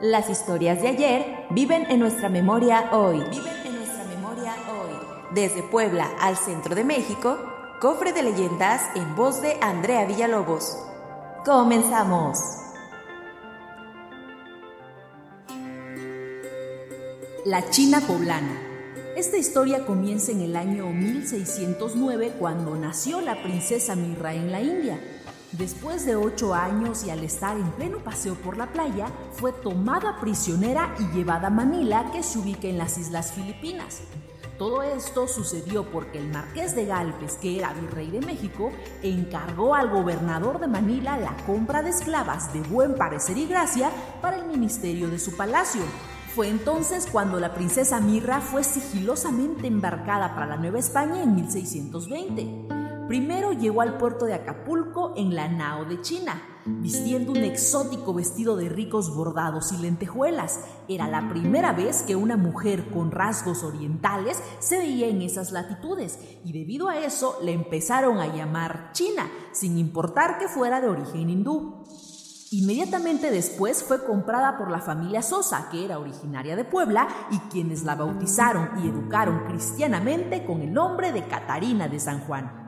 Las historias de ayer viven en nuestra memoria hoy. Viven en nuestra memoria hoy. Desde Puebla al centro de México, cofre de leyendas en voz de Andrea Villalobos. Comenzamos. La China poblana. Esta historia comienza en el año 1609 cuando nació la princesa Mirra en la India. Después de ocho años y al estar en pleno paseo por la playa, fue tomada prisionera y llevada a Manila, que se ubica en las Islas Filipinas. Todo esto sucedió porque el marqués de Galvez, que era virrey de México, encargó al gobernador de Manila la compra de esclavas de buen parecer y gracia para el ministerio de su palacio. Fue entonces cuando la princesa Mirra fue sigilosamente embarcada para la Nueva España en 1620. Primero llegó al puerto de Acapulco en la nao de China, vistiendo un exótico vestido de ricos bordados y lentejuelas. Era la primera vez que una mujer con rasgos orientales se veía en esas latitudes y debido a eso le empezaron a llamar China, sin importar que fuera de origen hindú. Inmediatamente después fue comprada por la familia Sosa, que era originaria de Puebla, y quienes la bautizaron y educaron cristianamente con el nombre de Catarina de San Juan.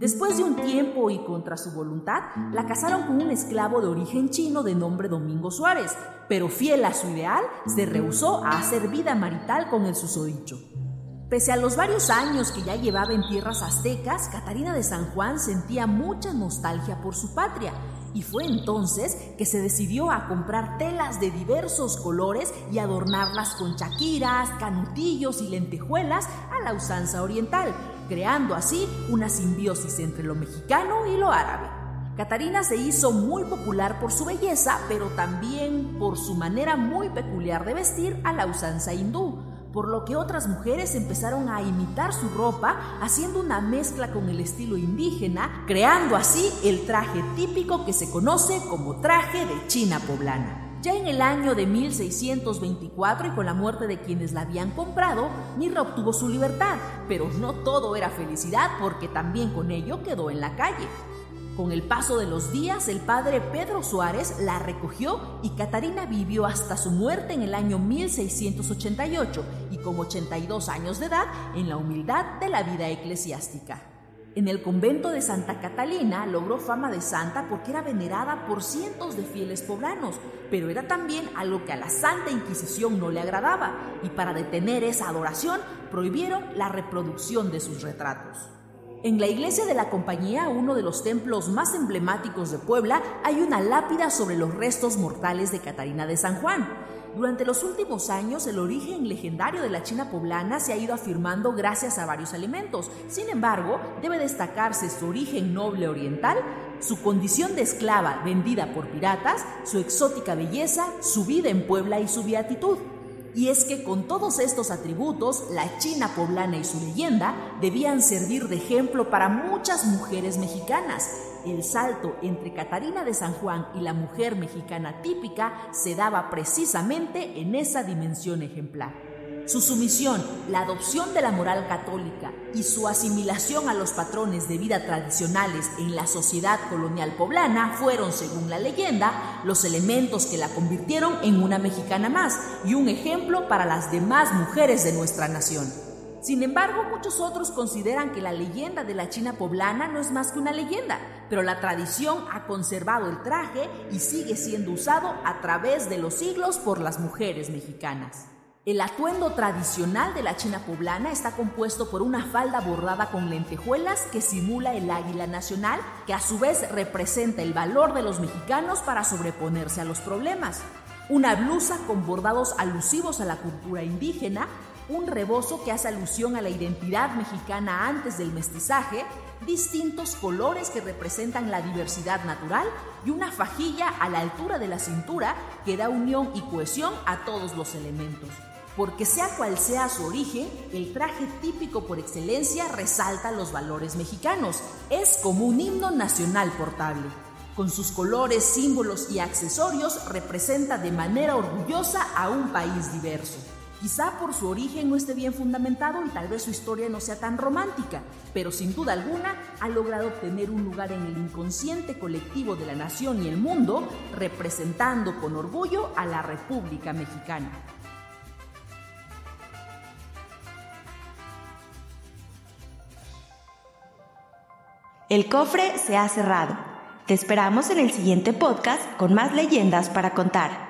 Después de un tiempo y contra su voluntad, la casaron con un esclavo de origen chino de nombre Domingo Suárez, pero fiel a su ideal, se rehusó a hacer vida marital con el susodicho. Pese a los varios años que ya llevaba en tierras aztecas, Catarina de San Juan sentía mucha nostalgia por su patria y fue entonces que se decidió a comprar telas de diversos colores y adornarlas con chaquiras, canutillos y lentejuelas a la usanza oriental, creando así una simbiosis entre lo mexicano y lo árabe. Catarina se hizo muy popular por su belleza, pero también por su manera muy peculiar de vestir a la usanza hindú, por lo que otras mujeres empezaron a imitar su ropa, haciendo una mezcla con el estilo indígena, creando así el traje típico que se conoce como traje de China poblana. Ya en el año de 1624 y con la muerte de quienes la habían comprado, Mirra obtuvo su libertad, pero no todo era felicidad porque también con ello quedó en la calle. Con el paso de los días, el padre Pedro Suárez la recogió y Catarina vivió hasta su muerte en el año 1688 y con 82 años de edad en la humildad de la vida eclesiástica. En el convento de Santa Catalina logró fama de santa porque era venerada por cientos de fieles poblanos, pero era también algo que a la Santa Inquisición no le agradaba, y para detener esa adoración prohibieron la reproducción de sus retratos. En la iglesia de la Compañía, uno de los templos más emblemáticos de Puebla, hay una lápida sobre los restos mortales de Catarina de San Juan. Durante los últimos años, el origen legendario de la China poblana se ha ido afirmando gracias a varios elementos. Sin embargo, debe destacarse su origen noble oriental, su condición de esclava vendida por piratas, su exótica belleza, su vida en Puebla y su beatitud. Y es que con todos estos atributos, la China poblana y su leyenda debían servir de ejemplo para muchas mujeres mexicanas. El salto entre Catarina de San Juan y la mujer mexicana típica se daba precisamente en esa dimensión ejemplar. Su sumisión, la adopción de la moral católica y su asimilación a los patrones de vida tradicionales en la sociedad colonial poblana fueron, según la leyenda, los elementos que la convirtieron en una mexicana más y un ejemplo para las demás mujeres de nuestra nación. Sin embargo, muchos otros consideran que la leyenda de la China poblana no es más que una leyenda, pero la tradición ha conservado el traje y sigue siendo usado a través de los siglos por las mujeres mexicanas. El atuendo tradicional de la China poblana está compuesto por una falda bordada con lentejuelas que simula el águila nacional, que a su vez representa el valor de los mexicanos para sobreponerse a los problemas. Una blusa con bordados alusivos a la cultura indígena, un rebozo que hace alusión a la identidad mexicana antes del mestizaje, distintos colores que representan la diversidad natural y una fajilla a la altura de la cintura que da unión y cohesión a todos los elementos. Porque sea cual sea su origen, el traje típico por excelencia resalta los valores mexicanos. Es como un himno nacional portable. Con sus colores, símbolos y accesorios representa de manera orgullosa a un país diverso. Quizá por su origen no esté bien fundamentado y tal vez su historia no sea tan romántica, pero sin duda alguna ha logrado obtener un lugar en el inconsciente colectivo de la nación y el mundo, representando con orgullo a la República Mexicana. El cofre se ha cerrado. Te esperamos en el siguiente podcast con más leyendas para contar.